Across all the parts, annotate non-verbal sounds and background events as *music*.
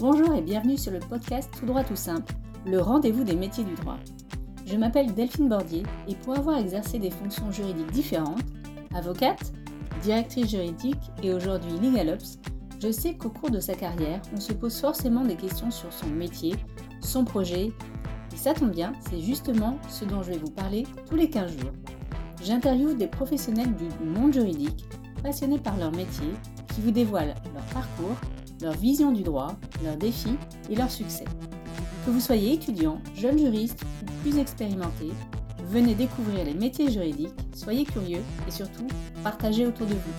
Bonjour et bienvenue sur le podcast Tout droit tout simple, le rendez-vous des métiers du droit. Je m'appelle Delphine Bordier et pour avoir exercé des fonctions juridiques différentes, avocate, directrice juridique et aujourd'hui LegalOps, je sais qu'au cours de sa carrière, on se pose forcément des questions sur son métier, son projet, et ça tombe bien, c'est justement ce dont je vais vous parler tous les 15 jours. J'interviewe des professionnels du monde juridique, passionnés par leur métier, qui vous dévoilent leur parcours, leur vision du droit, leurs défis et leurs succès. Que vous soyez étudiant, jeune juriste ou plus expérimenté, venez découvrir les métiers juridiques, soyez curieux et surtout partagez autour de vous.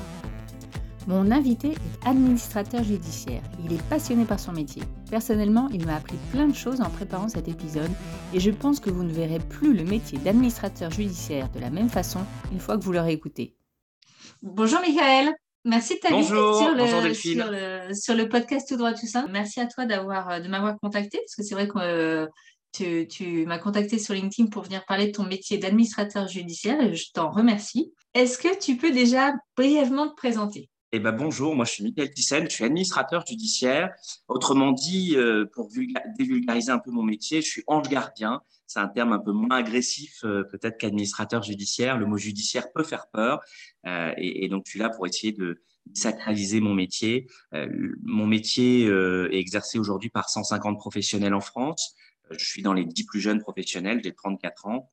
Mon invité est administrateur judiciaire. Il est passionné par son métier. Personnellement, il m'a appris plein de choses en préparant cet épisode et je pense que vous ne verrez plus le métier d'administrateur judiciaire de la même façon une fois que vous l'aurez écouté. Bonjour Michael. Merci de t'inviter sur, le, sur, le, sur le podcast Tout droit tout ça. Merci à toi d'avoir de m'avoir contacté parce que c'est vrai que euh, tu, tu m'as contacté sur LinkedIn pour venir parler de ton métier d'administrateur judiciaire et je t'en remercie. Est-ce que tu peux déjà brièvement te présenter? Eh ben, bonjour, moi je suis Michael Thyssen, je suis administrateur judiciaire. Autrement dit, euh, pour dévulgariser un peu mon métier, je suis ange gardien. C'est un terme un peu moins agressif euh, peut-être qu'administrateur judiciaire. Le mot judiciaire peut faire peur. Euh, et, et, donc, je suis là pour essayer de sacraliser mon métier. mon métier est exercé aujourd'hui par 150 professionnels en France. Je suis dans les 10 plus jeunes professionnels, j'ai 34 ans.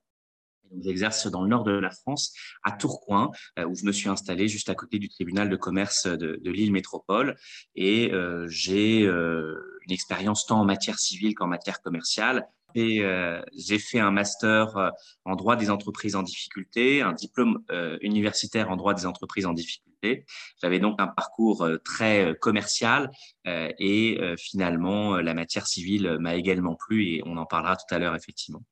J'exerce dans le nord de la France, à Tourcoing, euh, où je me suis installé juste à côté du tribunal de commerce de, de l'île métropole. Et euh, j'ai euh, une expérience tant en matière civile qu'en matière commerciale. Et euh, j'ai fait un master euh, en droit des entreprises en difficulté, un diplôme universitaire en droit des entreprises en difficulté. J'avais donc un parcours très commercial et finalement la matière civile m'a également plu et on en parlera tout à l'heure effectivement.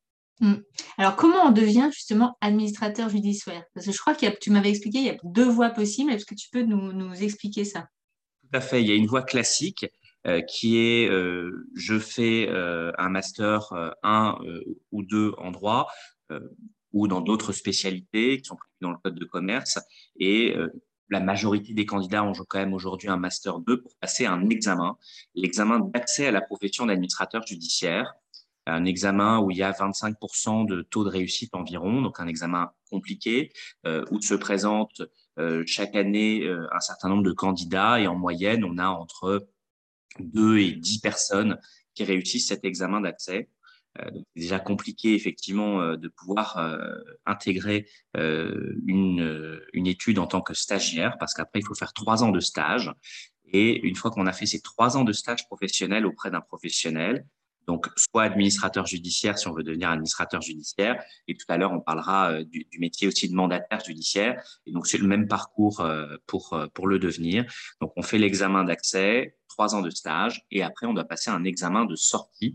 Hmm. Alors, comment on devient justement administrateur judiciaire? Parce que je crois que tu m'avais expliqué, il y a deux voies possibles. Est-ce que tu peux nous, expliquer ça? Tout à fait. Il y a une voie classique euh, qui est euh, je fais euh, un master 1 ou 2 en droit ou dans d'autres spécialités qui sont prévues dans le code de commerce. Et la majorité des candidats ont quand même aujourd'hui un master 2 pour passer un examen, l'examen d'accès à la profession d'administrateur judiciaire un examen où il y a 25% de taux de réussite environ, donc un examen compliqué, euh, où se présente euh, chaque année euh, un certain nombre de candidats et en moyenne, on a entre 2 et 10 personnes qui réussissent cet examen d'accès. c'est déjà compliqué effectivement de pouvoir intégrer une, une étude en tant que stagiaire parce qu'après il faut faire trois ans de stage et une fois qu'on a fait ces trois ans de stage professionnel auprès d'un professionnel, donc, soit administrateur judiciaire si on veut devenir administrateur judiciaire. Et tout à l'heure, on parlera euh, du, métier aussi de mandataire judiciaire. Et donc, c'est le même parcours euh, pour, euh, pour le devenir. Donc, on fait l'examen d'accès, trois ans de stage, et après, on doit passer un examen de sortie,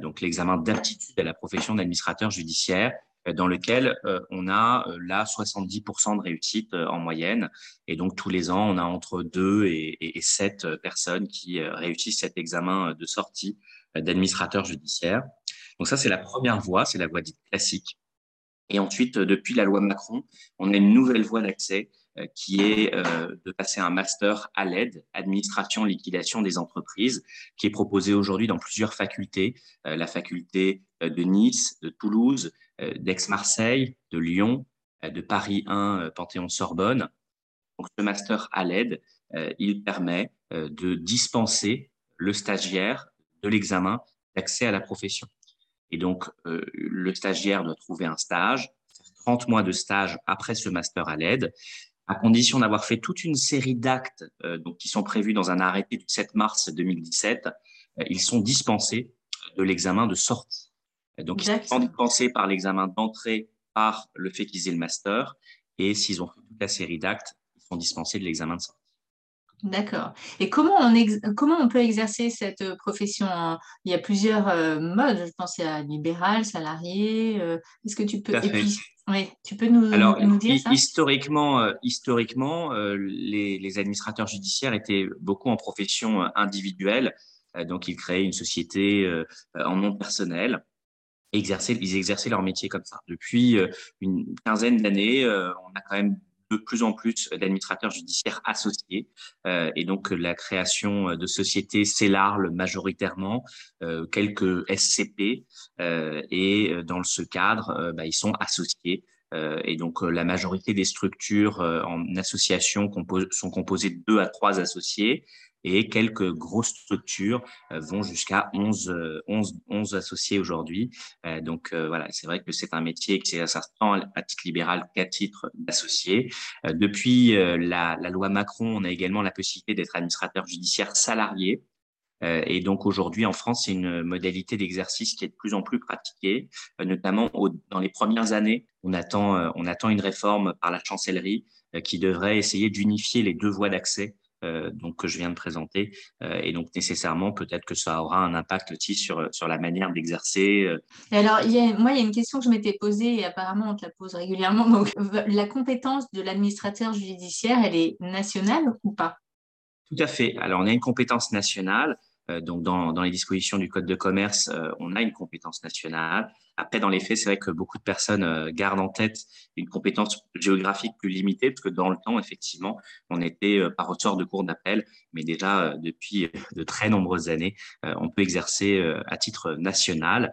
donc l'examen d'aptitude à la profession d'administrateur judiciaire dans lequel on a là 70% de réussite en moyenne. Et donc, tous les ans, on a entre deux et, et 7 personnes qui réussissent cet examen de sortie d'administrateur judiciaire. Donc ça, c'est la première voie, c'est la voie dite classique. Et ensuite, euh, depuis la loi Macron, on a une nouvelle voie d'accès euh, qui est euh, de passer un master à l'aide, administration, liquidation des entreprises, qui est proposé aujourd'hui dans plusieurs facultés, la faculté de Nice, de Toulouse, d'Aix-Marseille, de Lyon, de Paris 1, Panthéon-Sorbonne. Donc ce master à l'aide, il permet de dispenser le stagiaire de l'examen d'accès à la profession. Et donc, euh, le stagiaire doit trouver un stage, 30 mois de stage après ce master à l'aide, à condition d'avoir fait toute une série d'actes euh, qui sont prévus dans un arrêté du 7 mars 2017. Euh, ils sont dispensés de l'examen de sortie. Donc, ils sont dispensés par l'examen d'entrée par le fait qu'ils aient le master. Et s'ils ont fait toute la série d'actes, ils sont dispensés de l'examen de sortie. D'accord. Et comment on, comment on peut exercer cette euh, profession Il y a plusieurs euh, modes. Je pense a libéral, salarié. Euh, est-ce que tu peux et puis, oui, tu peux nous, nous dire ça? Historiquement, historiquement les, les, administrateurs judiciaires étaient beaucoup en profession individuelle. donc, ils créaient une société en nom personnel. Exerçaient, ils exerçaient leur métier comme ça. Depuis une quinzaine d'années, on a quand même de plus en plus d'administrateurs judiciaires associés. Euh, et donc, la création de sociétés s'élarge majoritairement, euh, quelques SCP. Euh, et dans ce cadre, bah, ils sont associés. et donc, la majorité des structures en association sont composées de deux à trois associés et quelques grosses structures euh, vont jusqu'à 11, 11, 11 associés aujourd'hui. Euh, donc euh, voilà, c'est vrai que c'est un métier qui s'installe à titre libéral qu'à titre d'associé. Depuis la, la, loi Macron, on a également la possibilité d'être administrateur judiciaire salarié. Et donc aujourd'hui en France, c'est une modalité d'exercice qui est de plus en plus pratiquée, notamment dans les premières années. On attend, on attend une réforme par la chancellerie qui devrait essayer d'unifier les deux voies d'accès donc que je viens de présenter. Euh, et donc nécessairement, peut-être que ça aura un impact aussi sur, sur la manière d'exercer. Euh. Alors, il y a, moi, il y a une question que je m'étais posée et apparemment on te la pose régulièrement. *laughs* Donc, la compétence de l'administrateur judiciaire, elle est nationale ou pas? Tout à fait. Alors, on a une compétence nationale. Donc, dans, dans, les dispositions du Code de commerce, on a une compétence nationale. Après, dans les faits, c'est vrai que beaucoup de personnes euh, gardent en tête une compétence géographique plus limitée, parce que dans le temps, effectivement, on était euh, par ressort de cours d'appel, mais déjà euh, depuis de très nombreuses années, on peut exercer à titre national.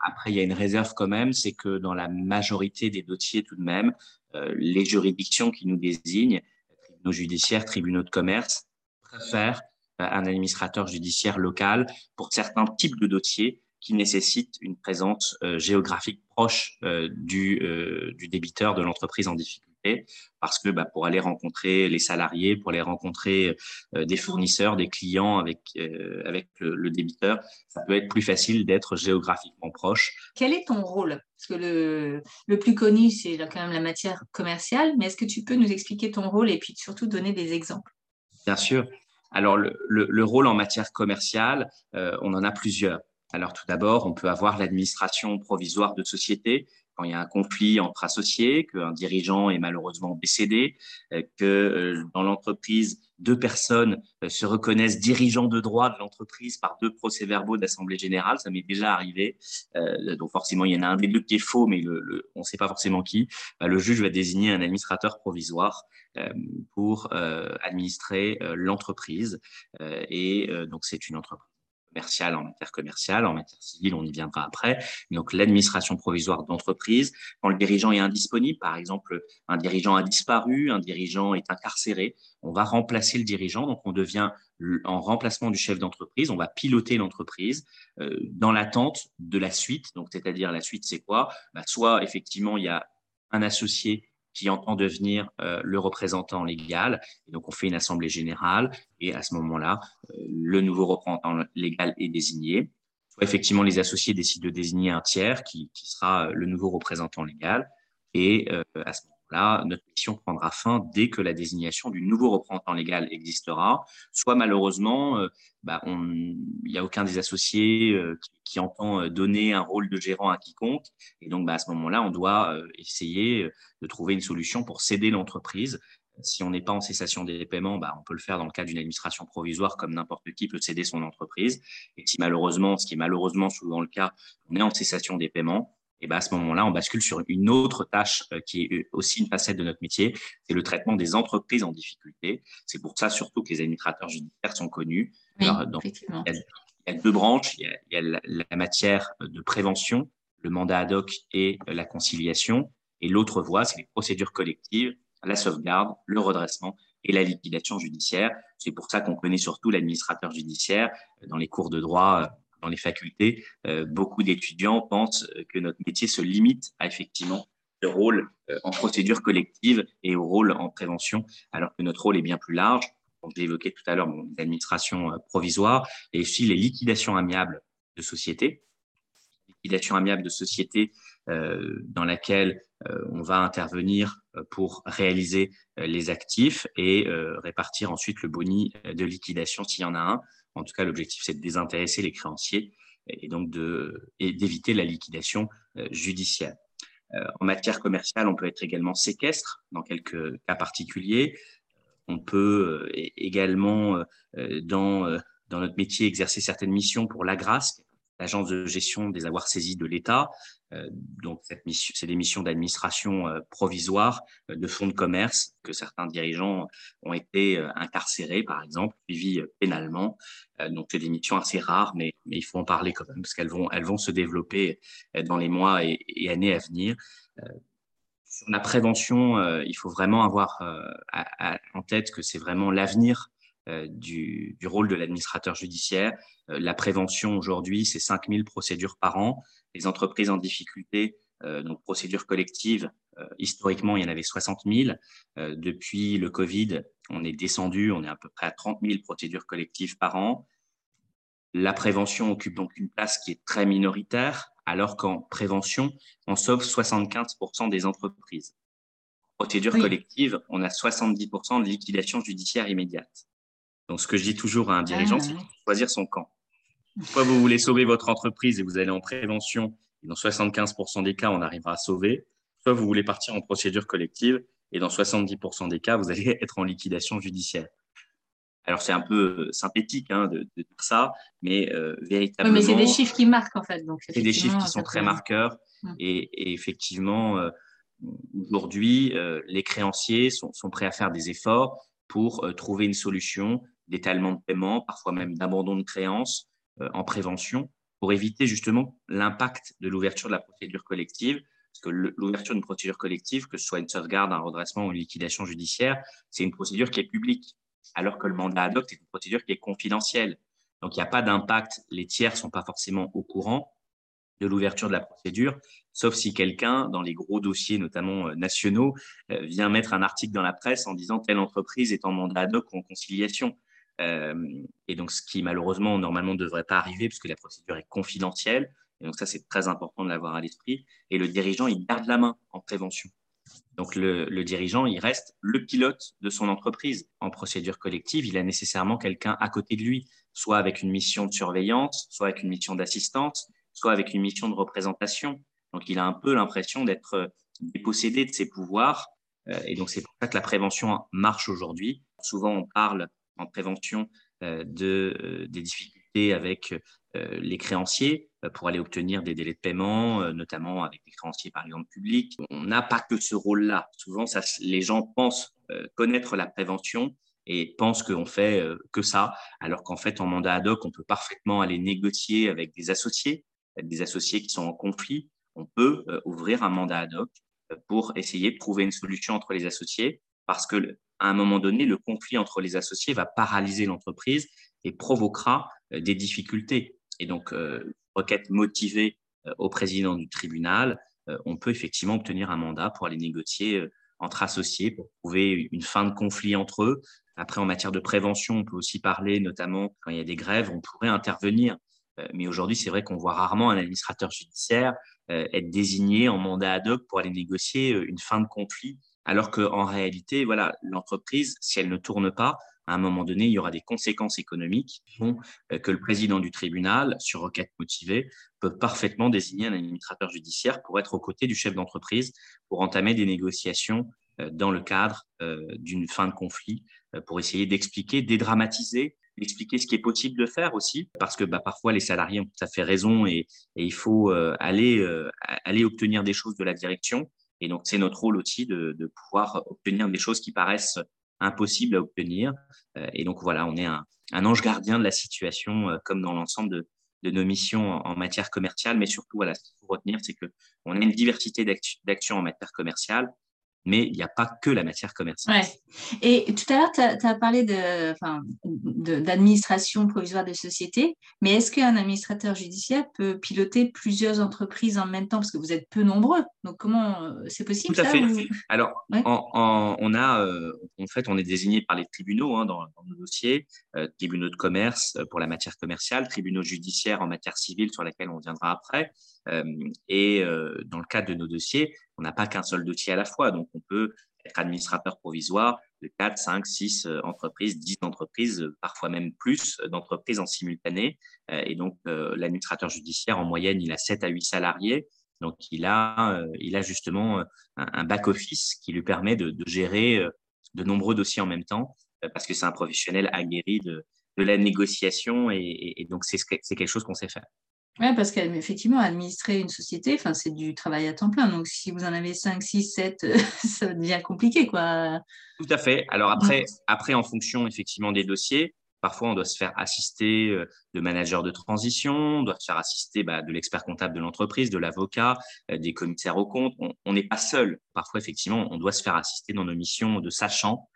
Après, il y a une réserve quand même, c'est que dans la majorité des dossiers, tout de même, les juridictions qui nous désignent, tribunaux judiciaires, tribunaux de commerce, préfèrent un administrateur judiciaire local pour certains types de dossiers qui nécessite une présence euh, géographique proche euh, du, euh, du débiteur de l'entreprise en difficulté parce que bah, pour aller rencontrer les salariés, pour aller rencontrer des fournisseurs, des clients avec, avec le, débiteur, ça peut être plus facile d'être géographiquement proche. Quel est ton rôle? Parce que le, le plus connu, c'est quand même la matière commerciale, mais est-ce que tu peux nous expliquer ton rôle et puis surtout donner des exemples? Bien sûr. Alors, le, le, le rôle en matière commerciale, on en a plusieurs. Alors tout d'abord, on peut avoir l'administration provisoire de société quand il y a un conflit entre associés, qu'un dirigeant est malheureusement décédé, euh, que euh, dans l'entreprise, deux personnes euh, se reconnaissent dirigeants de droit de l'entreprise par deux procès-verbaux d'assemblée générale. Ça m'est déjà arrivé. donc forcément, il y en a un des deux qui est faux, mais on ne sait pas forcément qui. Bah, le juge va désigner un administrateur provisoire pour administrer l'entreprise. et donc c'est une entreprise commerciale en matière commerciale, en matière civile, on y viendra après. Donc, l'administration provisoire d'entreprise, quand le dirigeant est indisponible, par exemple, un dirigeant a disparu, un dirigeant est incarcéré, on va remplacer le dirigeant, donc on devient en remplacement du chef d'entreprise, on va piloter l'entreprise euh, dans l'attente de la suite. Donc, c'est-à-dire la suite, c'est quoi? Bah, Soit effectivement, il y a un associé qui entend devenir euh, le représentant légal. Et donc, on fait une assemblée générale et à ce moment-là, euh, le nouveau représentant légal est désigné. Soit effectivement, les associés décident de désigner un tiers qui, sera euh, le nouveau représentant légal. Et à ce moment-là, notre mission prendra fin dès que la désignation du nouveau représentant légal existera. Soit malheureusement, bah, il n'y a aucun des associés qui, qui, entend donner un rôle de gérant à quiconque. Et donc, bah, à ce moment-là, on doit essayer de trouver une solution pour céder l'entreprise. Si on n'est pas en cessation des paiements, bah, on peut le faire dans le cadre d'une administration provisoire, comme n'importe qui peut céder son entreprise. Et si malheureusement, ce qui est malheureusement souvent le cas, on est en cessation des paiements, et bah, à ce moment-là, on bascule sur une autre tâche euh, qui est aussi une facette de notre métier, c'est le traitement des entreprises en difficulté. C'est pour ça surtout que les administrateurs judiciaires sont connus. il, y a, deux branches. Il y a, la, la, matière de prévention, le mandat ad hoc et la conciliation. Et l'autre voie, c'est les procédures collectives, la sauvegarde, le redressement et la liquidation judiciaire. C'est pour ça qu'on connaît surtout l'administrateur judiciaire. Dans les cours de droit, dans les facultés, euh, beaucoup d'étudiants pensent que notre métier se limite à effectivement le rôle euh, en procédure collective et au rôle en prévention, alors que notre rôle est bien plus large. J'ai évoqué tout à l'heure mon administration euh, provisoire et aussi les liquidations amiables de sociétés. Liquidation amiable de société dans laquelle on va intervenir pour réaliser les actifs et répartir ensuite le boni de liquidation s'il y en a un. En tout cas, l'objectif, c'est de désintéresser les créanciers et donc d'éviter la liquidation euh, judiciaire. Euh, en matière commerciale, on peut être également séquestre dans quelques cas particuliers. On peut euh, également, dans, notre métier, exercer certaines missions pour l'AGRASC, l'agence de gestion des avoirs saisis de l'État. Euh, donc, c'est des missions d'administration euh, provisoire euh, de fonds de commerce que certains dirigeants ont été incarcérés, par exemple, suivis pénalement. donc, c'est des missions assez rares, mais, mais, il faut en parler quand même parce qu'elles vont, elles vont se développer dans les mois et, années à venir. Sur la prévention, il faut vraiment avoir en tête que c'est vraiment l'avenir du, du, rôle de l'administrateur judiciaire. la prévention aujourd'hui, c'est 5000 procédures par an les entreprises en difficulté, euh, donc procédures collectives, euh, historiquement, il y en avait 60 000. Euh, depuis le Covid, on est descendu, on est à peu près à 30 000 procédures collectives par an. La prévention occupe donc une place qui est très minoritaire, alors qu'en prévention, on sauve 75% des entreprises. En procédure collective, on a 70% de liquidation judiciaire immédiate. Donc, ce que je dis toujours à un dirigeant, ah, c'est choisir son camp. Soit vous voulez sauver votre entreprise et vous allez en prévention, et dans 75% des cas, on arrivera à sauver. Soit vous voulez partir en procédure collective, et dans 70% des cas, vous allez *laughs* être en liquidation judiciaire. Alors, c'est un peu euh, synthétique hein, de, dire ça, mais euh, véritablement. mais c'est des chiffres qui marquent, en fait. C'est des chiffres qui sont très marqueurs. Hum. Et, effectivement, euh, aujourd'hui, les créanciers sont, sont, prêts à faire des efforts pour trouver une solution d'étalement de paiement, parfois même d'abandon de créances, euh, en prévention pour éviter justement l'impact de l'ouverture de la procédure collective. Parce que l'ouverture d'une procédure collective, que ce soit une sauvegarde, un redressement ou une liquidation judiciaire, c'est une procédure qui est publique, alors que le mandat ad hoc, c'est une procédure qui est confidentielle. Donc, il n'y a pas d'impact. Les tiers ne sont pas forcément au courant de l'ouverture de la procédure, sauf si quelqu'un, dans les gros dossiers, notamment euh, nationaux, euh, vient mettre un article dans la presse en disant telle entreprise est en mandat ad hoc ou en conciliation. Euh, et donc, ce qui malheureusement, normalement, ne devrait pas arriver puisque la procédure est confidentielle. Et donc, ça, c'est très important de l'avoir à l'esprit. Et le dirigeant, il garde la main en prévention. Donc, le, le, dirigeant, il reste le pilote de son entreprise. En procédure collective, il a nécessairement quelqu'un à côté de lui, soit avec une mission de surveillance, soit avec une mission d'assistance, soit avec une mission de représentation. Donc, il a un peu l'impression d'être dépossédé de ses pouvoirs. Euh, et donc, c'est pour ça que la prévention marche aujourd'hui. Souvent, on parle en prévention euh, de, euh, des difficultés avec euh, les créanciers pour aller obtenir des délais de paiement, notamment avec les créanciers par exemple publics. On n'a pas que ce rôle-là. Souvent, les gens pensent connaître la prévention et pensent qu'on fait que ça, alors qu'en fait, en mandat ad hoc, on peut parfaitement aller négocier avec des associés, des associés qui sont en conflit. On peut ouvrir un mandat ad hoc pour essayer de trouver une solution entre les associés, parce que à un moment donné, le conflit entre les associés va paralyser l'entreprise et provoquera euh, des difficultés. Et donc, euh, requête motivée euh, au président du tribunal, on peut effectivement obtenir un mandat pour aller négocier entre associés pour trouver une fin de conflit entre eux. Après, en matière de prévention, on peut aussi parler, notamment quand il y a des grèves, on pourrait intervenir. Mais aujourd'hui, c'est vrai qu'on voit rarement un administrateur judiciaire être désigné en mandat ad hoc pour aller négocier une fin de conflit. Alors qu'en réalité, voilà, l'entreprise, si elle ne tourne pas, à un moment donné, il y aura des conséquences économiques euh, que le président du tribunal, sur requête motivée, peut parfaitement désigner un administrateur judiciaire pour être aux côtés du chef d'entreprise, pour entamer des négociations euh, dans le cadre euh, d'une fin de conflit, pour essayer d'expliquer, dédramatiser, expliquer ce qui est possible de faire aussi, parce que bah, parfois les salariés ont tout à fait raison et, il faut aller, aller obtenir des choses de la direction. Et donc, c'est notre rôle aussi de, de, pouvoir obtenir des choses qui paraissent impossibles à obtenir. Euh, et donc, voilà, on est un, ange gardien de la situation, euh, comme dans l'ensemble de, de, nos missions en, matière commerciale. Mais surtout, voilà, ce qu'il faut retenir, c'est qu'on a une diversité d'actions en matière commerciale mais il n'y a pas que la matière commerciale. Et tout à l'heure, tu as, parlé d'administration provisoire de société, mais est-ce qu'un administrateur judiciaire peut piloter plusieurs entreprises en même temps? Parce que vous êtes peu nombreux, donc comment euh, c'est possible Tout à fait. Alors, on a, euh, en fait, on est désigné par les tribunaux hein, dans, nos dossiers, euh, tribunaux de commerce pour la matière commerciale, tribunaux judiciaires en matière civile sur laquelle on viendra après. Et dans le cadre de nos dossiers, on n'a pas qu'un seul dossier à la fois. Donc, on peut être administrateur provisoire de 4, 5, 6 entreprises, 10 entreprises, euh, parfois même plus euh, d'entreprises en simultané. Euh, et donc, l'administrateur judiciaire, en moyenne, il a 7 à 8 salariés. Donc, il a, il a justement un back-office qui lui permet de, gérer de nombreux dossiers en même temps, parce que c'est un professionnel aguerri de, la négociation. Et donc, c'est quelque chose qu'on sait faire. Oui, parce qu'effectivement, administrer une société, c'est du travail à temps plein. Donc, si vous en avez 5, 6, 7, ça devient compliqué. Quoi. Tout à fait. Alors après, après, en fonction effectivement des dossiers, parfois on doit se faire assister euh, de managers de transition, on doit se faire assister bah, de l'expert comptable de l'entreprise, de l'avocat, euh, des commissaires aux comptes. On n'est pas seul. Parfois, effectivement, on doit se faire assister dans nos missions de sachant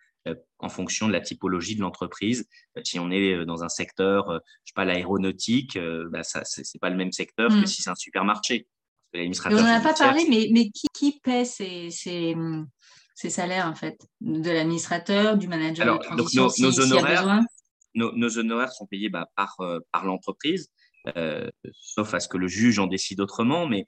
en fonction de la typologie de l'entreprise. Euh, si on est euh, dans un secteur, je sais pas, l'aéronautique, bah, ça c'est pas le même secteur que mm. si c'est un supermarché. on n'en a pas parlé, mais, mais qui, qui paie ces, ces, ces, salaires en fait de l'administrateur, du manager de transition, donc nos, honoraires, nos, honoraires sont payés bah, par, par l'entreprise. Sauf à ce que le juge en décide autrement, mais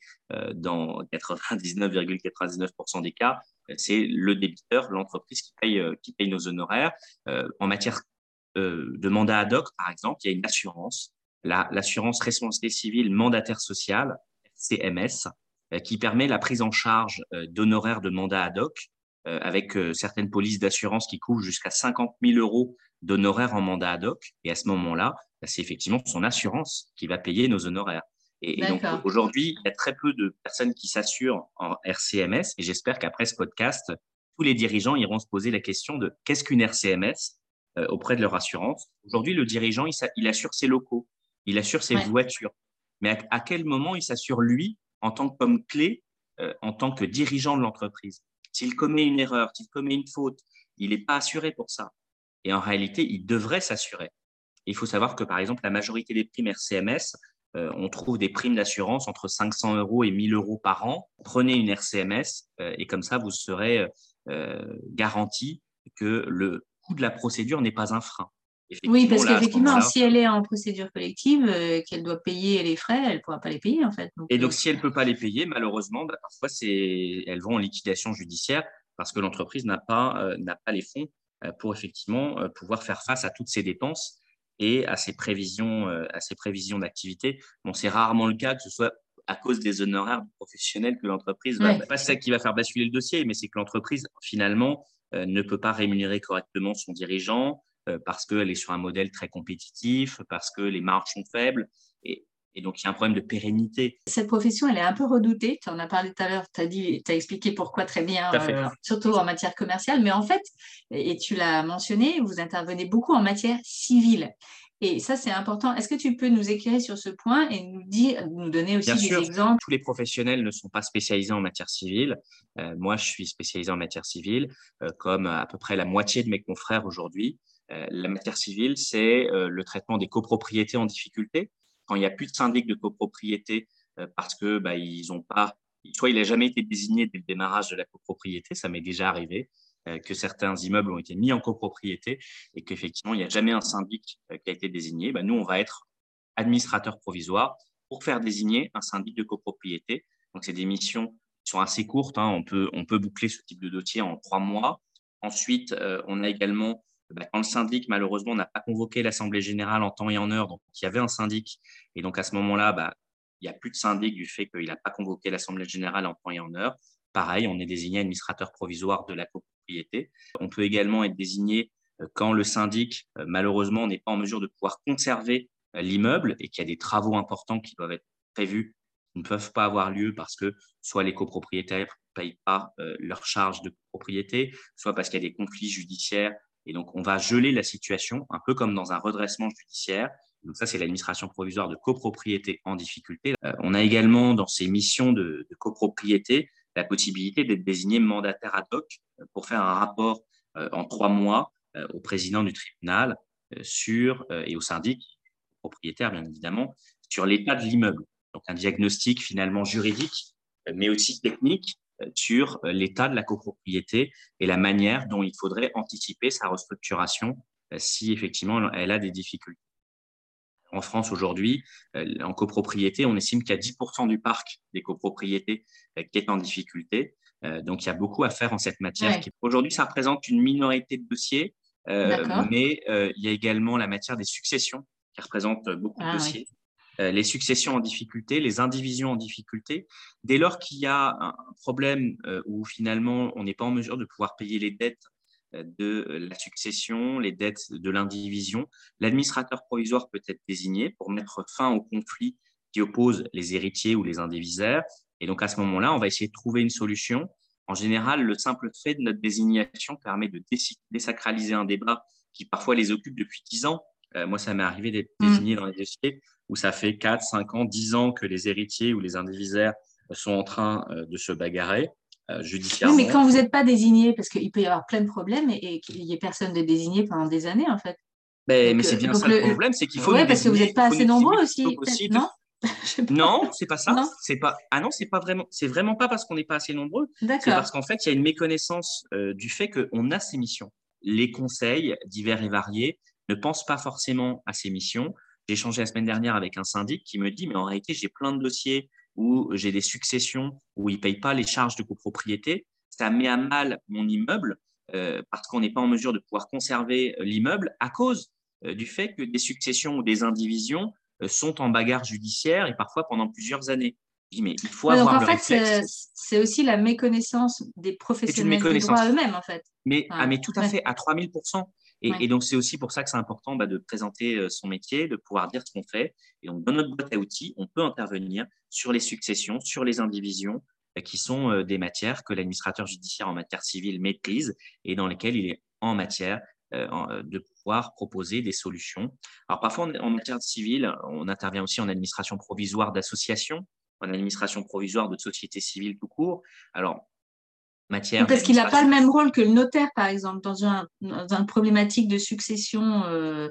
dans 99,99% des cas, c'est le débiteur, l'entreprise qui paye, euh, qui paye nos honoraires. Euh, en matière euh, de mandat ad hoc, par exemple, il y a une assurance, l'assurance responsabilité civile mandataire social, CMS, qui permet la prise en charge d'honoraires de mandat ad hoc avec certaines polices d'assurance qui couvrent jusqu'à 50 000 euros d'honoraires en mandat ad hoc. Et à ce moment-là, c'est effectivement son assurance qui va payer nos honoraires. Et, donc aujourd'hui, il y a très peu de personnes qui s'assurent en RCMS et j'espère qu'après ce podcast, tous les dirigeants iront se poser la question de qu'est-ce qu'une RCMS euh, auprès de leur assurance. Aujourd'hui, le dirigeant, il, assure ses locaux, il assure ses voitures. Mais à, quel moment il s'assure lui en tant que pomme clé, euh, en tant que dirigeant de l'entreprise? S'il commet une erreur, s'il commet une faute, il n'est pas assuré pour ça. Et en réalité, il devrait s'assurer. Il faut savoir que, par exemple, la majorité des primes RCMS euh, on trouve des primes d'assurance entre 500 euros et 1000 euros par an. Prenez une RCMS euh, et comme ça, vous serez euh, garanti que le coût de la procédure n'est pas un frein. Oui, parce qu'effectivement, si elle est en procédure collective, qu'elle doit payer les frais, elle ne pourra pas les payer en fait. et donc, si elle ne peut pas les payer, malheureusement, bah, parfois, elles vont en liquidation judiciaire parce que l'entreprise n'a pas, n'a pas les fonds pour effectivement pouvoir faire face à toutes ces dépenses et à ses prévisions, euh, à ses prévisions d'activité. Bon, c'est rarement le cas que ce soit à cause des honoraires professionnels que l'entreprise va. Pas ça qui va faire basculer le dossier, mais c'est que l'entreprise finalement euh, ne peut pas rémunérer correctement son dirigeant euh, parce qu'elle est sur un modèle très compétitif, parce que les marges sont faibles. Et, et donc, il y a un problème de pérennité. Cette profession, elle est un peu redoutée. Tu en as parlé tout à l'heure, tu as, dit, as expliqué pourquoi très bien, surtout en matière commerciale. Mais en fait, et tu l'as mentionné, vous intervenez beaucoup en matière civile. Et ça, c'est important. Est-ce que tu peux nous éclairer sur ce point et nous, dire, nous donner aussi des exemples? Tous les professionnels ne sont pas spécialisés en matière civile. Euh, moi, je suis spécialisé en matière civile, euh, comme à peu près la moitié de mes confrères aujourd'hui. Euh, la matière civile, c'est le traitement des copropriétés en difficulté. Quand il n'y a plus de syndic de copropriété parce que bah, ils pas, soit il n'a jamais été désigné dès le démarrage de la copropriété, ça m'est déjà arrivé, euh, que certains immeubles ont été mis en copropriété et qu'effectivement, il n'y a jamais un syndic euh, qui a été désigné, ben, nous, on va être administrateur provisoire pour faire désigner un syndic de copropriété. Donc, c'est des missions qui sont assez courtes. Hein. On, peut, boucler ce type de dossier en trois mois. Ensuite, euh, on a également, quand le syndic, malheureusement, n'a pas convoqué l'Assemblée générale en temps et en heure, donc il y avait un syndic, et donc à ce moment-là, ben, il n'y a plus de syndic du fait qu'il n'a pas convoqué l'Assemblée générale en temps et en heure. Pareil, on est désigné administrateur provisoire de la copropriété. On peut également être désigné euh, quand le syndic, euh, malheureusement, n'est pas en mesure de pouvoir conserver euh, l'immeuble et qu'il y a des travaux importants qui doivent être prévus, qui ne peuvent pas avoir lieu parce que soit les copropriétaires ne payent pas leur charge de propriété, soit parce qu'il y a des conflits judiciaires. Et donc, on va geler la situation, un peu comme dans un redressement judiciaire. Donc ça, c'est l'administration provisoire de copropriété en difficulté. on a également dans ces missions de, copropriété la possibilité d'être désigné mandataire ad hoc euh, pour faire un rapport euh, en trois mois euh, au président du tribunal sur, et au syndic, propriétaire bien évidemment, sur l'état de l'immeuble. Donc un diagnostic finalement juridique, mais aussi technique sur l'état de la copropriété et la manière dont il faudrait anticiper sa restructuration si effectivement elle a des difficultés. En France aujourd'hui, euh, en copropriété, on estime qu'il y a 10% du parc des copropriétés euh, qui est en difficulté. Euh, donc, il y a beaucoup à faire en cette matière. Aujourd'hui, ça représente une minorité de dossiers, mais il y a également la matière des successions qui représente beaucoup de ah dossiers. Les successions en difficulté, les indivisions en difficulté. Dès lors qu'il y a un problème où finalement on n'est pas en mesure de pouvoir payer les dettes de la succession, les dettes de l'indivision. L'administrateur provisoire peut être désigné pour mettre fin au conflit qui oppose les héritiers ou les indivisaires. Et donc, à ce moment-là, on va essayer de trouver une solution. En général, le simple fait de notre désignation permet de désacraliser un débat qui parfois les occupe depuis 10 ans. Euh, moi, ça m'est arrivé d'être mmh. désigné dans les dossiers où ça fait 4, 5 ans, 10 ans que les héritiers ou les indivisaires sont en train euh, de se bagarrer. Euh, judiciairement. Oui, mais quand vous n'êtes pas désigné, parce qu'il peut y avoir plein de problèmes et, qu'il n'y ait personne de désigné pendant des années, en fait. Ben, mais c'est bien ça le, problème, c'est qu'il faut. Oui, parce que vous n'êtes pas assez nombreux aussi. Non? *laughs* Non, c'est pas ça. C'est pas. Ah non, c'est pas vraiment. C'est vraiment pas parce qu'on n'est pas assez nombreux. C'est parce qu'en fait, il y a une méconnaissance euh, du fait qu'on a ces missions. Les conseils divers et variés ne pensent pas forcément à ces missions. J'ai échangé la semaine dernière avec un syndic qui me dit, mais en réalité, j'ai plein de dossiers où j'ai des successions où ils payent pas les charges de copropriété. Ça met à mal mon immeuble euh, parce qu'on n'est pas en mesure de pouvoir conserver euh, l'immeuble à cause du fait que des successions ou des indivisions euh, sont en bagarre judiciaire et parfois pendant plusieurs années. mais il faut avoir donc en fait, c'est aussi la méconnaissance des professionnels du droit eux-mêmes, en fait. Mais, ah, mais tout à fait, à 3000 et, et, donc, c'est aussi pour ça que c'est important bah, de présenter euh, son métier, de pouvoir dire ce qu'on fait. Et donc, dans notre boîte à outils, on peut intervenir sur les successions, sur les indivisions, euh, qui sont des matières que l'administrateur judiciaire en matière civile maîtrise et dans lesquelles il est en matière de pouvoir proposer des solutions. Alors parfois, en matière civile, on intervient aussi en administration provisoire d'associations, en administration provisoire de sociétés civiles tout court. Alors, matière. Parce qu'il n'a pas le même rôle que le notaire, par exemple, dans, un, dans une problématique de succession. Euh,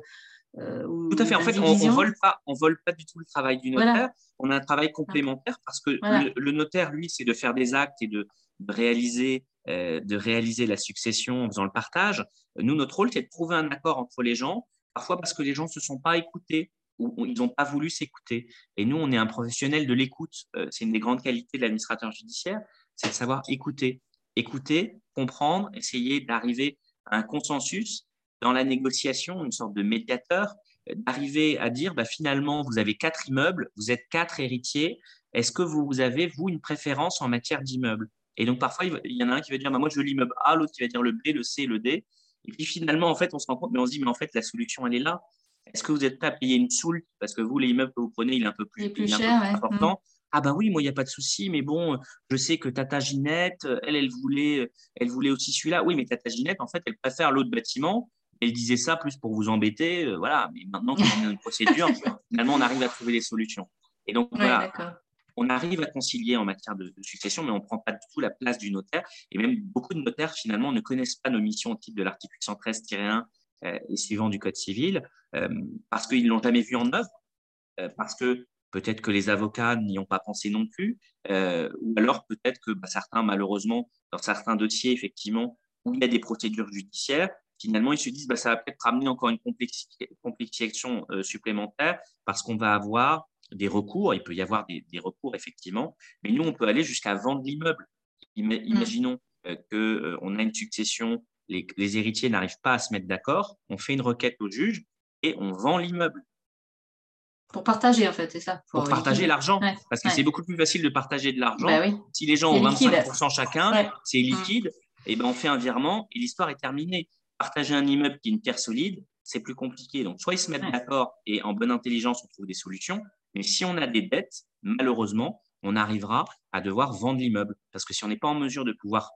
euh, tout à fait. En fait, on ne vole, pas, on vole pas du tout le travail du notaire. On a un travail complémentaire parce que le, notaire, lui, c'est de faire des actes et de réaliser euh, de réaliser la succession en faisant le partage. Nous, notre rôle, c'est de trouver un accord entre les gens, parfois parce que les gens ne se sont pas écoutés ou ils n'ont pas voulu s'écouter. Et nous, on est un professionnel de l'écoute. Euh, c'est une des grandes qualités de l'administrateur judiciaire, c'est de savoir écouter. Écouter, comprendre, essayer d'arriver à un consensus dans la négociation, une sorte de médiateur, euh, d'arriver à dire bah, finalement, vous avez quatre immeubles, vous êtes quatre héritiers. Est-ce que vous avez, vous, une préférence en matière d'immeubles? Et donc, parfois, il y en a un qui va dire bah, Moi, je veux l'immeuble A, l'autre qui va dire le B, le C, le D. Et puis, finalement, en fait, on se rend compte, mais on se dit Mais en fait, la solution, elle est là. Est-ce que vous êtes prêt à payer une soule? Parce que vous, l'immeuble que vous prenez, il est un peu plus, plus cher, important. Mmh. Ah, bah oui, moi, il n'y a pas de souci, mais bon, je sais que Tata Ginette, elle, elle voulait, elle voulait aussi celui-là. Oui, mais Tata Ginette, en fait, elle préfère l'autre bâtiment. Elle disait ça plus pour vous embêter. Euh, voilà, mais maintenant, quand on a une procédure, *laughs* finalement, on arrive à trouver des solutions. Et donc, voilà, on arrive à concilier en matière de, succession, mais on ne prend pas du tout la place du notaire. Et même beaucoup de notaires, finalement, ne connaissent pas nos missions au titre de l'article 113-1 euh, et suivant du Code civil, euh, parce qu'ils ne l'ont jamais vu en œuvre, euh, parce que peut-être que les avocats n'y ont pas pensé non plus, ou alors peut-être que bah, certains, malheureusement, dans certains dossiers, effectivement, où il y a des procédures judiciaires, finalement, ils se disent bah, ça va peut-être ramener encore une complication supplémentaire parce qu'on va avoir des recours, il peut y avoir des, recours effectivement, mais nous, on peut aller jusqu'à vendre l'immeuble. Mm. Imaginons euh, qu'on euh, a une succession, les, héritiers n'arrivent pas à se mettre d'accord, on fait une requête au juge et on vend l'immeuble. Pour partager, en fait, c'est ça. Pour, partager l'argent. parce que c'est beaucoup plus facile de partager de l'argent. Bah si les gens ont 25% chacun, c'est mm. liquide, et eh ben on fait un virement et l'histoire est terminée. Partager un immeuble qui est une terre solide, c'est plus compliqué. Donc, soit ils se mettent d'accord et en bonne intelligence, on trouve des solutions, mais si on a des dettes, malheureusement, on arrivera à devoir vendre l'immeuble. Parce que si on n'est pas en mesure de pouvoir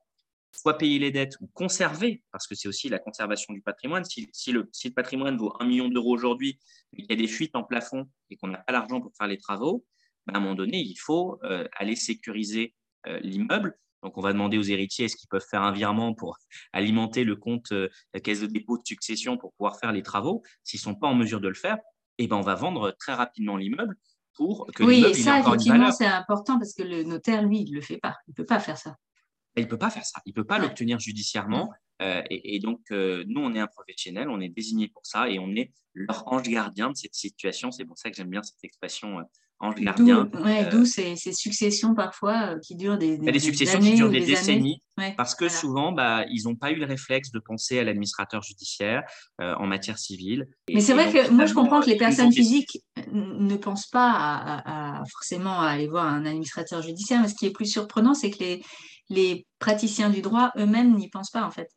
soit payer les dettes ou conserver, parce que c'est aussi la conservation du patrimoine, si, le, patrimoine vaut un million d'euros aujourd'hui, mais qu'il y a des fuites en plafond et qu'on n'a pas l'argent pour faire les travaux, ben, à un moment donné, il faut euh, aller sécuriser euh, l'immeuble. Donc, on va demander aux héritiers est-ce qu'ils peuvent faire un virement pour *laughs* alimenter le compte euh, la caisse de dépôt de succession pour pouvoir faire les travaux? S'ils ne sont pas en mesure de le faire, eh ben, on va vendre très rapidement l'immeuble pour que Oui, et ça, effectivement, c'est important parce que le notaire, lui, il ne le fait pas. Il ne peut pas faire ça. Il ne peut pas faire ça. Il ne peut pas l'obtenir judiciairement. Euh, et, donc, euh, nous, on est un professionnel, on est désigné pour ça et on est leur ange gardien de cette situation. C'est pour ça que j'aime bien cette expression euh, ange gardien. D'où ces, successions parfois qui durent des, des, des successions qui durent des, décennies. parce que souvent, bah, ils n'ont pas eu le réforme de penser à l'administrateur judiciaire en matière civile. Mais c'est vrai que moi, je comprends que les personnes physiques ne pensent pas à, forcément à aller voir un administrateur judiciaire. Mais ce qui est plus surprenant, c'est que les, les praticiens du droit eux-mêmes n'y pensent pas, en fait.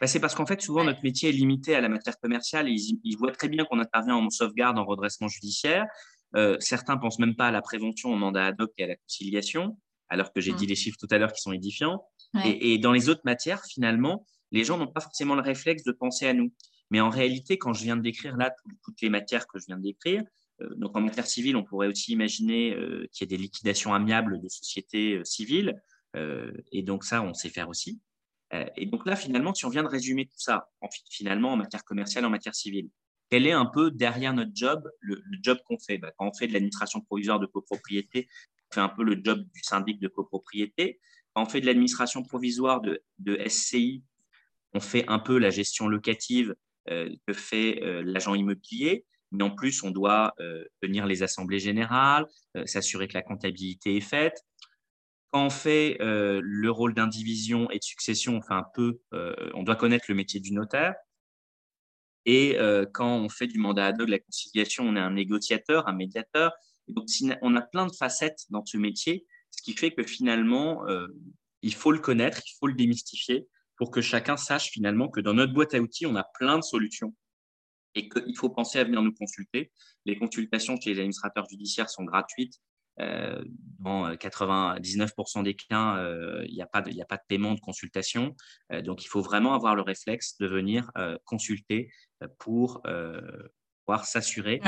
Bah, c'est parce qu'en fait, souvent, notre métier est limité à la matière commerciale. Ils, ils voient très bien qu'on intervient en sauvegarde, en redressement judiciaire. Euh, certains pensent même pas à la prévention, au mandat ad hoc et à la conciliation, alors que j'ai mmh. dit les chiffres tout à l'heure qui sont édifiants. Et, dans les autres matières, finalement, les gens n'ont pas forcément le réflexe de penser à nous. Mais en réalité, quand je viens de décrire là toutes les matières que je viens de décrire, euh, donc en matière civile, on pourrait aussi imaginer euh, qu'il y ait des liquidations amiables de sociétés civiles. Et donc ça, on sait faire aussi. et donc là, finalement, si on vient de résumer tout ça, finalement, en matière commerciale, en matière civile, quel est un peu derrière notre job, le, job qu'on fait? Bah, Quand on fait de l'administration provisoire de copropriété, on fait un peu le job du syndic de copropriété. Quand on fait de l'administration provisoire de, SCI, on fait un peu la gestion locative euh, que fait euh, l'agent immobilier. Mais en plus, on doit euh, tenir les assemblées générales, s'assurer que la comptabilité est faite. Quand on fait le rôle d'indivision et de succession, on un peu, on doit connaître le métier du notaire. Et euh, quand on fait du mandat ad hoc, la conciliation, on est un négociateur, un médiateur. donc, on a plein de facettes dans ce métier, ce qui fait que finalement, euh, il faut le connaître, il faut le démystifier pour que chacun sache finalement que dans notre boîte à outils, on a plein de solutions et qu'il faut penser à venir nous consulter. Les consultations chez les administrateurs judiciaires sont gratuites. Euh, dans 99% des cas, euh, il n'y a, pas de, a pas de paiement de consultation. Euh, donc, il faut vraiment avoir le réflexe de venir consulter pour pouvoir s'assurer.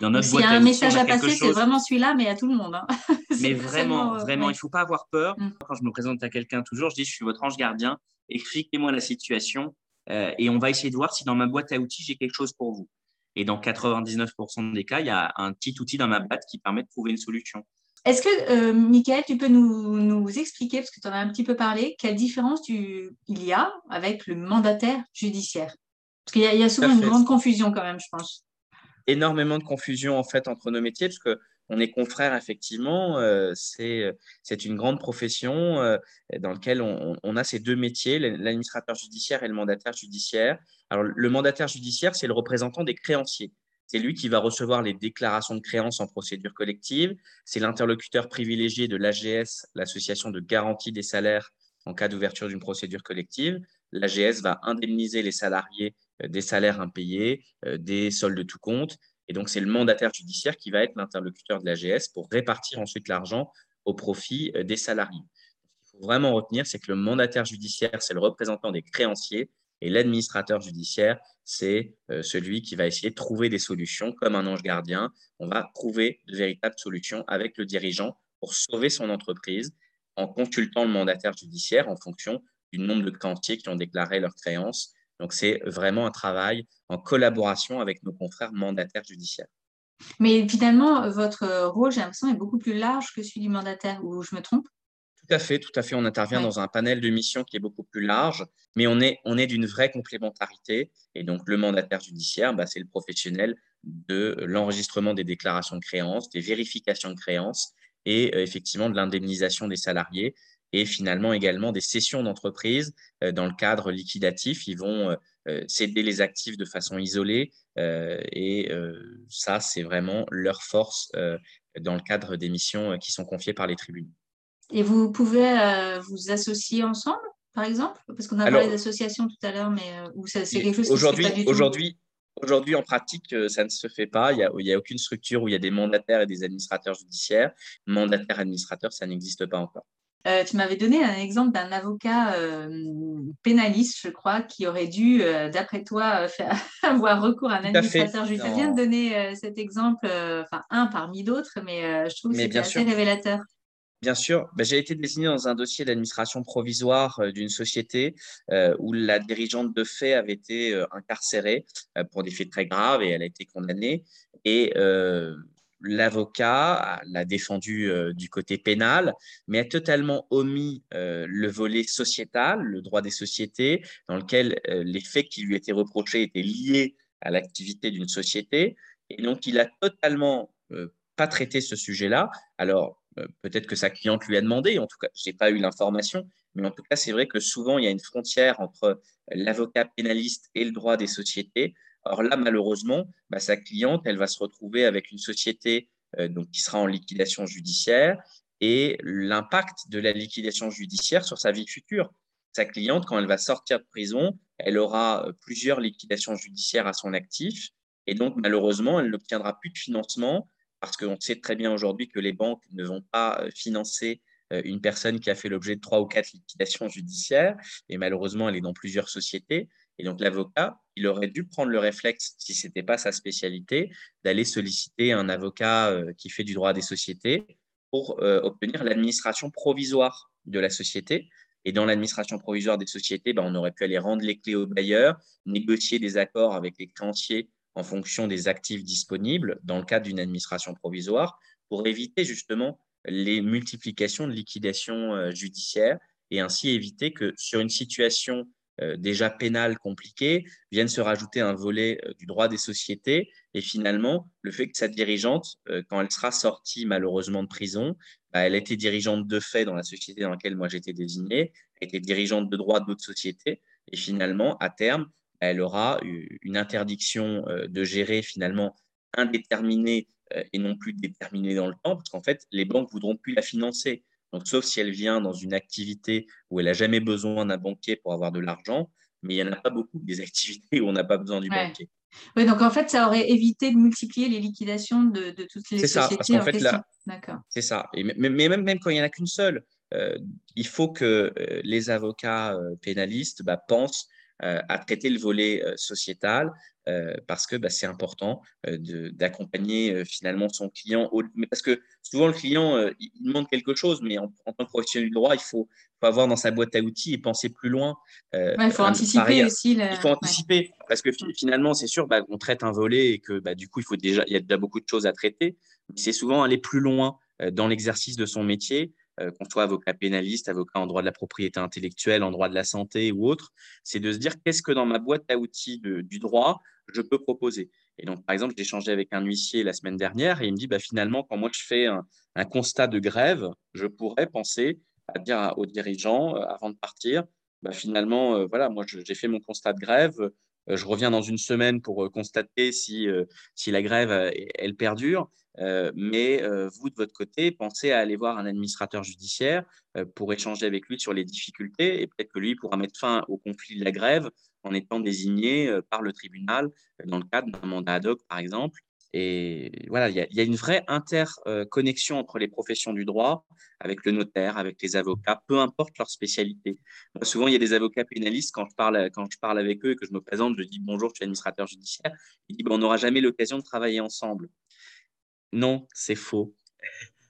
Dans notre S'il y a un message à passer, c'est vraiment celui-là, mais à tout le monde. Hein. *laughs* mais vraiment, vraiment, il ne faut pas avoir peur. Mm. Quand je me présente à quelqu'un, toujours, je dis, je suis votre ange gardien, expliquez-moi la situation et on va essayer de voir si dans ma boîte à outils, j'ai quelque chose pour vous. Et dans 99% des cas, il y a un petit outil dans ma boîte qui permet de trouver une solution. Est-ce que, euh, Michael, tu peux nous, expliquer, parce que tu en as un petit peu parlé, quelle différence tu, il y a avec le mandataire judiciaire? Parce qu'il y, a souvent une grande confusion quand même, je pense. Énormément de confusion en fait entre nos métiers, parce que on est confrères, effectivement. Euh, c'est une grande profession euh, dans laquelle on, on, a ces deux métiers, l'administrateur judiciaire et le mandataire judiciaire. Alors, le mandataire judiciaire, c'est le représentant des créanciers. C'est lui qui va recevoir les déclarations de créances en procédure collective. C'est l'interlocuteur privilégié de l'AGS, l'association de garantie des salaires en cas d'ouverture d'une procédure collective. L'AGS va indemniser les salariés euh, des salaires impayés, euh, des soldes de tout compte. Et donc, c'est le mandataire judiciaire qui va être l'interlocuteur de l'AGS pour répartir ensuite l'argent au profit euh, des salariés. Ce qu'il faut vraiment retenir, c'est que le mandataire judiciaire, c'est le représentant des créanciers et l'administrateur judiciaire, c'est euh, celui qui va essayer de trouver des solutions comme un ange gardien. On va trouver de véritables solutions avec le dirigeant pour sauver son entreprise en consultant le mandataire judiciaire en fonction du nombre de créanciers qui ont déclaré leurs créances. Donc, c'est vraiment un travail en collaboration avec nos confrères mandataires judiciaires. Mais finalement, votre rôle, j'ai l'impression, est beaucoup plus large que celui du mandataire, ou je me trompe? Tout à fait, tout à fait. On intervient dans un panel de missions qui est beaucoup plus large, mais on est, on est d'une vraie complémentarité. Et donc, le mandataire judiciaire, bah, c'est le professionnel de l'enregistrement des déclarations de créances, des vérifications de créances et euh, effectivement de l'indemnisation des salariés et finalement également des cessions d'entreprise euh, dans le cadre liquidatif. Ils vont euh, céder les actifs de façon isolée et ça, c'est vraiment leur force dans le cadre des missions qui sont confiées par les tribunaux. Et vous pouvez euh, vous associer ensemble, par exemple? Parce qu'on a parlé d'association tout à l'heure, mais euh, c'est quelque chose aujourd'hui, qui Aujourd'hui, Aujourd'hui, en pratique, euh, ça ne se fait pas. Il n'y a, a, aucune structure où il y a des mandataires et des administrateurs judiciaires. Mandataire, administrateur, ça n'existe pas encore. tu m'avais donné un exemple d'un avocat pénaliste, je crois, qui aurait dû, d'après toi, faire, *laughs* avoir recours à un administrateur judiciaire. Je viens de donner cet exemple, enfin un parmi d'autres, mais je trouve que c'est assez révélateur. Bien sûr, ben, j'ai été désigné dans un dossier d'administration provisoire euh, d'une société euh, où la dirigeante de fait avait été euh, incarcérée pour des faits très graves et elle a été condamnée. Et l'avocat l'a défendu du côté pénal, mais a totalement omis le volet sociétal, le droit des sociétés, dans lequel les faits qui lui étaient reprochés étaient liés à l'activité d'une société. Et donc, il a totalement pas traité ce sujet-là. Alors, peut-être que sa cliente lui a demandé, en tout cas, je n'ai pas eu l'information, mais en tout cas, c'est vrai que souvent, il y a une frontière entre l'avocat pénaliste et le droit des sociétés. Or là, malheureusement, bah, sa cliente, elle va se retrouver avec une société euh, donc, qui sera en liquidation judiciaire et l'impact de la liquidation judiciaire sur sa vie future. Sa cliente, quand elle va sortir de prison, elle aura euh, plusieurs liquidations judiciaires à son actif et donc, malheureusement, elle n'obtiendra plus de financement parce qu'on sait très bien aujourd'hui que les banques ne vont pas financer une personne qui a fait l'objet de trois ou quatre liquidations judiciaires, et malheureusement, elle est dans plusieurs sociétés. Et donc, l'avocat, il aurait dû prendre le réflexe, si ce n'était pas sa spécialité, d'aller solliciter un avocat qui fait du droit des sociétés pour obtenir l'administration provisoire de la société. Et dans l'administration provisoire des sociétés, ben, on aurait pu aller rendre les clés aux bailleurs, négocier des accords avec les créanciers en fonction des actifs disponibles dans le cadre d'une administration provisoire pour éviter justement les multiplications de liquidations euh, judiciaires et ainsi éviter que sur une situation euh, déjà pénale compliquée vienne se rajouter un volet euh, du droit des sociétés et finalement le fait que sa dirigeante, quand elle sera sortie malheureusement de prison, bah, elle était dirigeante de fait dans la société dans laquelle moi j'étais désigné, était dirigeante de droit d'autres sociétés et finalement à terme elle aura une interdiction de gérer finalement indéterminée euh, et non plus déterminée dans le temps, parce qu'en fait, les banques voudront plus la financer. Donc, sauf si elle vient dans une activité où elle n'a jamais besoin d'un banquier pour avoir de l'argent, mais il n'y en a pas beaucoup des activités *laughs* où on n'a pas besoin du banquier. Oui, donc en fait, ça aurait évité de multiplier les liquidations de, toutes les sociétés ça, parce en, fait, D'accord. C'est ça. Et, mais, même, même quand il n'y en a qu'une seule, euh, il faut que euh, les avocats pénalistes bah, pensent à traiter le volet sociétal euh, parce que bah, c'est important euh, d'accompagner euh, finalement son client. Mais parce que souvent, le client, il demande quelque chose, mais en, tant que professionnel du droit, il faut, avoir dans sa boîte à outils et penser plus loin. il faut anticiper aussi. Il faut anticiper, parce que finalement, c'est sûr, bah, on traite un volet et que bah, du coup, il, faut déjà, il y a déjà beaucoup de choses à traiter. C'est souvent aller plus loin dans l'exercice de son métier qu'on soit avocat pénaliste, avocat en droit de la propriété intellectuelle, en droit de la santé ou autre, c'est de se dire qu'est-ce que dans ma boîte à outils du droit, je peux proposer. Et donc, par exemple, j'ai échangé avec un huissier la semaine dernière et il me dit, bah, finalement, quand moi je fais un, constat de grève, je pourrais penser à dire aux dirigeants, euh, avant de partir, bah, finalement, euh, voilà, moi j'ai fait mon constat de grève, euh, je reviens dans une semaine pour constater si, si la grève, elle perdure. mais vous, de votre côté, pensez à aller voir un administrateur judiciaire pour échanger avec lui sur les difficultés et peut-être que lui pourra mettre fin au conflit de la grève en étant désigné euh, par le tribunal euh, dans le cadre d'un mandat ad hoc, par exemple. Et voilà, il y, a une vraie interconnexion entre les professions du droit, avec le notaire, avec les avocats, peu importe leur spécialité. souvent, il y a des avocats pénalistes, quand je, parle, quand je parle avec eux et que je me présente, je dis bonjour, je suis administrateur judiciaire. Ils disent bon, on n'aura jamais l'occasion de travailler ensemble. Non, c'est faux.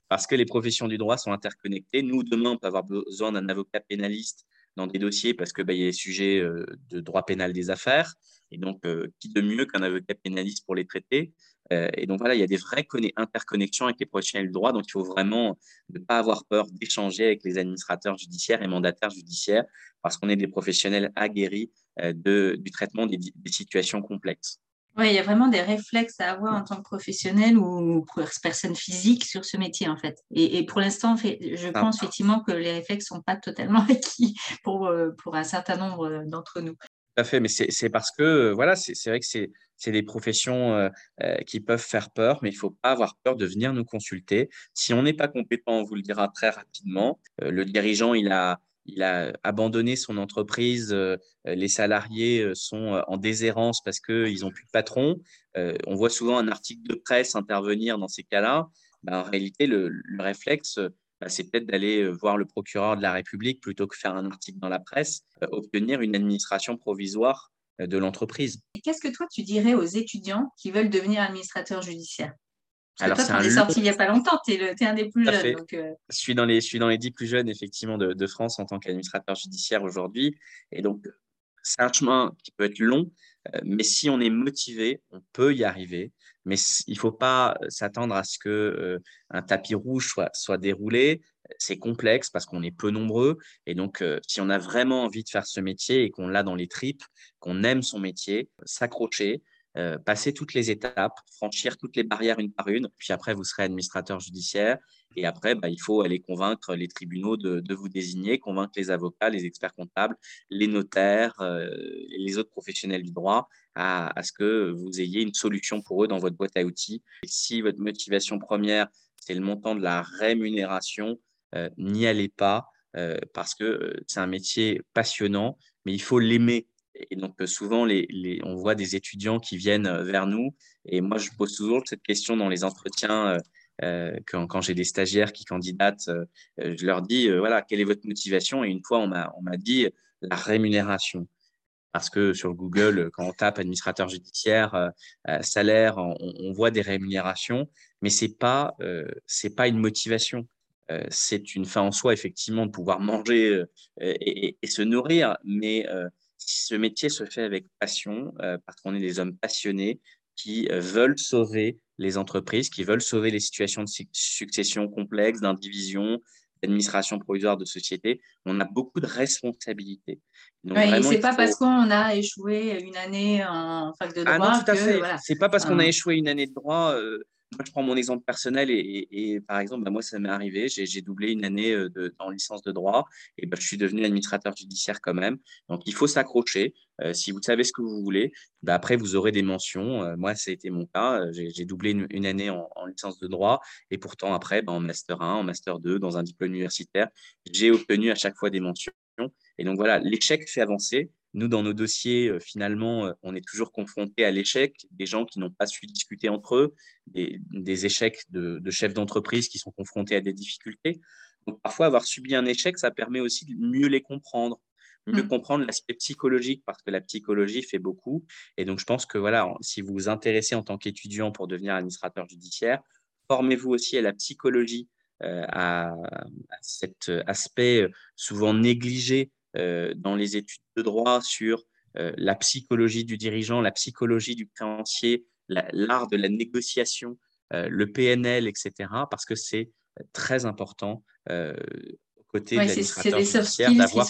Parce que les professions du droit sont interconnectées. Nous, demain, on peut avoir besoin d'un avocat pénaliste dans des dossiers parce qu'il bah, y a des sujets euh, de droit pénal des affaires. Et donc, euh, qui de mieux qu'un avocat pénaliste pour les traiter? Et donc, voilà, il y a des vraies interconnexions avec les professionnels du droit. Donc, il faut vraiment ne pas avoir peur d'échanger avec les administrateurs judiciaires et mandataires judiciaires parce qu'on est des professionnels aguerris de, du traitement des situations complexes. Oui, il y a vraiment des réflexes à avoir en tant que professionnel ou personne physique sur ce métier, en fait. Et, pour l'instant, je pense effectivement que les réflexes ne sont pas totalement *laughs* acquis pour, euh, pour un certain nombre d'entre nous. Tout à fait, mais c'est parce que, voilà, c'est vrai que c'est des professions euh, euh, qui peuvent faire peur, mais il ne faut pas avoir peur de venir nous consulter. Si on n'est pas compétent, on vous le dira très rapidement. le dirigeant, il a, il a abandonné son entreprise, euh, les salariés euh, sont euh, en déshérence parce qu'ils n'ont plus de patron. on voit souvent un article de presse intervenir dans ces cas-là. Ben, en réalité, le, réflexe, ben, c'est peut-être d'aller voir le procureur de la République plutôt que faire un article dans la presse, obtenir une administration provisoire de l'entreprise. Qu'est-ce que toi, tu dirais aux étudiants qui veulent devenir administrateurs judiciaires? Alors, toi, tu es sorti il n'y a pas longtemps, tu es, un des plus jeunes. Euh. je, suis dans les, je suis dans les dix plus jeunes, effectivement, de, France en tant qu'administrateur judiciaire aujourd'hui. Et donc, c'est un chemin qui peut être long, euh, mais si on est motivé, on peut y arriver. Mais il ne faut pas s'attendre à ce que euh, un tapis rouge soit, soit déroulé. C'est complexe parce qu'on est peu nombreux. Et donc, si on a vraiment envie de faire ce métier et qu'on l'a dans les tripes, qu'on aime son métier, s'accrocher, euh, passer toutes les étapes, franchir toutes les barrières une par une, puis après, vous serez administrateur judiciaire. Et après, bah, il faut aller convaincre les tribunaux de, vous désigner, convaincre les avocats, les experts comptables, les notaires euh, les autres professionnels du droit à, ce que vous ayez une solution pour eux dans votre boîte à outils. Si votre motivation première, c'est le montant de la rémunération, euh, n'y allez pas parce que c'est un métier passionnant, mais il faut l'aimer et donc, souvent, les, on voit des étudiants qui viennent vers nous. Et moi, je pose toujours cette question dans les entretiens. quand, quand j'ai des stagiaires qui candidatent, je leur dis, voilà, quelle est votre motivation? Et une fois, on m'a dit la rémunération parce que sur Google, quand on tape administrateur judiciaire, euh, euh, salaire, on, voit des rémunérations, mais ce n'est pas, euh, pas une motivation. c'est une fin en soi, effectivement, de pouvoir manger et, se nourrir, mais ce métier se fait avec passion, parce qu'on est des hommes passionnés qui veulent sauver les entreprises, qui veulent sauver les situations de succession complexes, d'indivision, d'administration provisoire de société. On a beaucoup de responsabilités. Ouais, c'est pas parce qu'on a échoué une année en fac de droit. Ah non, tout à fait. C'est pas parce qu'on a échoué une année de droit. Euh, moi, je prends mon exemple personnel et, par exemple, bah, moi, ça m'est arrivé. J'ai doublé une année euh, en licence de droit et bah, je suis devenu administrateur judiciaire quand même. Donc, il faut s'accrocher. Euh, si vous savez ce que vous voulez, bah, après, vous aurez des mentions. moi, ça a été mon cas. J'ai doublé une, année en, en, licence de droit et pourtant, après, en master 1, en master 2, dans un diplôme universitaire, j'ai obtenu à chaque fois des mentions. Et donc voilà, l'échec fait avancer. Nous, dans nos dossiers, euh, finalement, euh, on est toujours confronté à l'échec, des gens qui n'ont pas su discuter entre eux, des, échecs de, chefs d'entreprise qui sont confrontés à des difficultés. Donc parfois, avoir subi un échec, ça permet aussi de mieux les comprendre, mieux mmh. comprendre l'aspect psychologique, parce que la psychologie fait beaucoup. Et donc, je pense que voilà, si vous vous intéressez en tant qu'étudiant pour devenir administrateur judiciaire, formez-vous aussi à la psychologie, euh, à, cet aspect souvent négligé dans les études de droit sur euh, la psychologie du dirigeant, la psychologie du créancier, l'art de la négociation, euh, le PNL, etc. Parce que c'est très important aux côtés de l'administrateur judiciaire d'avoir.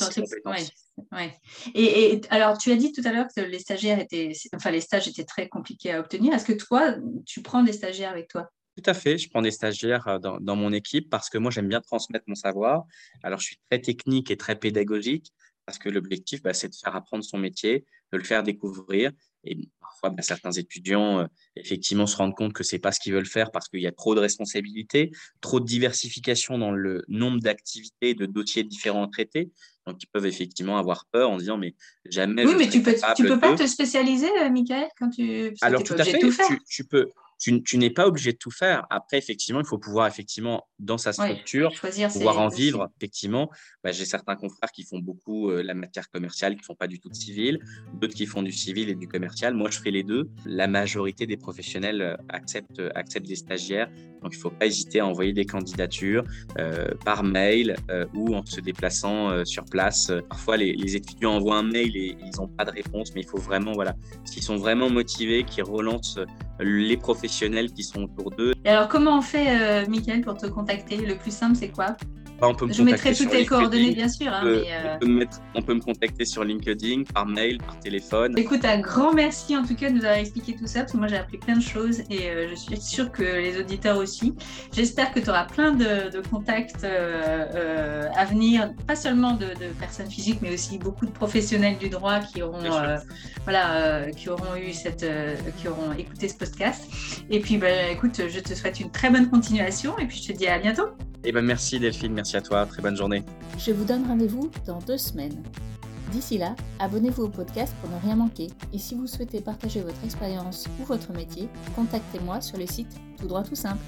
Et, et, alors, tu as dit tout à l'heure que les stagiaires étaient, enfin, les stages étaient très compliqués à obtenir. Est-ce que toi, tu prends des stagiaires avec toi? Tout à fait, je prends des stagiaires dans, dans mon équipe parce que moi j'aime bien transmettre mon savoir. Alors je suis très technique et très pédagogique parce que l'objectif, bah, c'est de faire apprendre son métier, de le faire découvrir. Et parfois, bah, certains étudiants, euh, effectivement, se rendent compte que ce n'est pas ce qu'ils veulent faire parce qu'il y a trop de responsabilités, trop de diversification dans le nombre d'activités, de dossiers différents traités. Donc, ils peuvent effectivement avoir peur en disant, mais jamais. Oui, mais tu peux, tu peux pas te spécialiser, euh, Michael, quand tu. Alors, tout à fait. Tu, tu, peux, tu, n'es pas obligé de tout faire. Après, effectivement, il faut pouvoir, effectivement, dans sa structure, pouvoir en vivre. Effectivement, bah, j'ai certains confrères qui font beaucoup euh, la matière commerciale, qui ne font pas du tout de civil, d'autres qui font du civil et du commercial. Moi, je fais les deux. La majorité des professionnels euh, acceptent, euh, acceptent des stagiaires. Donc, il ne faut pas hésiter à envoyer des candidatures par mail ou en se déplaçant sur place. Parfois, les, les, étudiants envoient un mail et ils n'ont pas de réponse, mais il faut vraiment, voilà, s'ils sont vraiment motivés, qu'ils relancent les professionnels qui sont autour d'eux. Et alors, comment on fait, euh, pour te contacter? Le plus simple, c'est quoi? Bah, je mettrai toutes tes coordonnées, bien sûr. Hein, euh, on, peut me contacter sur LinkedIn, par mail, par téléphone. Écoute, un grand merci en tout cas de nous avoir expliqué tout ça, parce que moi j'ai appris plein de choses et euh, je suis sûre que les auditeurs aussi. J'espère que tu auras plein de, contacts euh, à venir, pas seulement de, personnes physiques, mais aussi beaucoup de professionnels du droit qui auront, voilà, qui auront eu cette, qui auront écouté ce podcast. Et puis, bah, écoute, je te souhaite une très bonne continuation et puis je te dis à bientôt. Eh ben merci Delphine, merci à toi, très bonne journée. Je vous donne rendez-vous dans deux semaines. D'ici là, abonnez-vous au podcast pour ne rien manquer. Et si vous souhaitez partager votre expérience ou votre métier, contactez-moi sur le site Tout droit tout simple.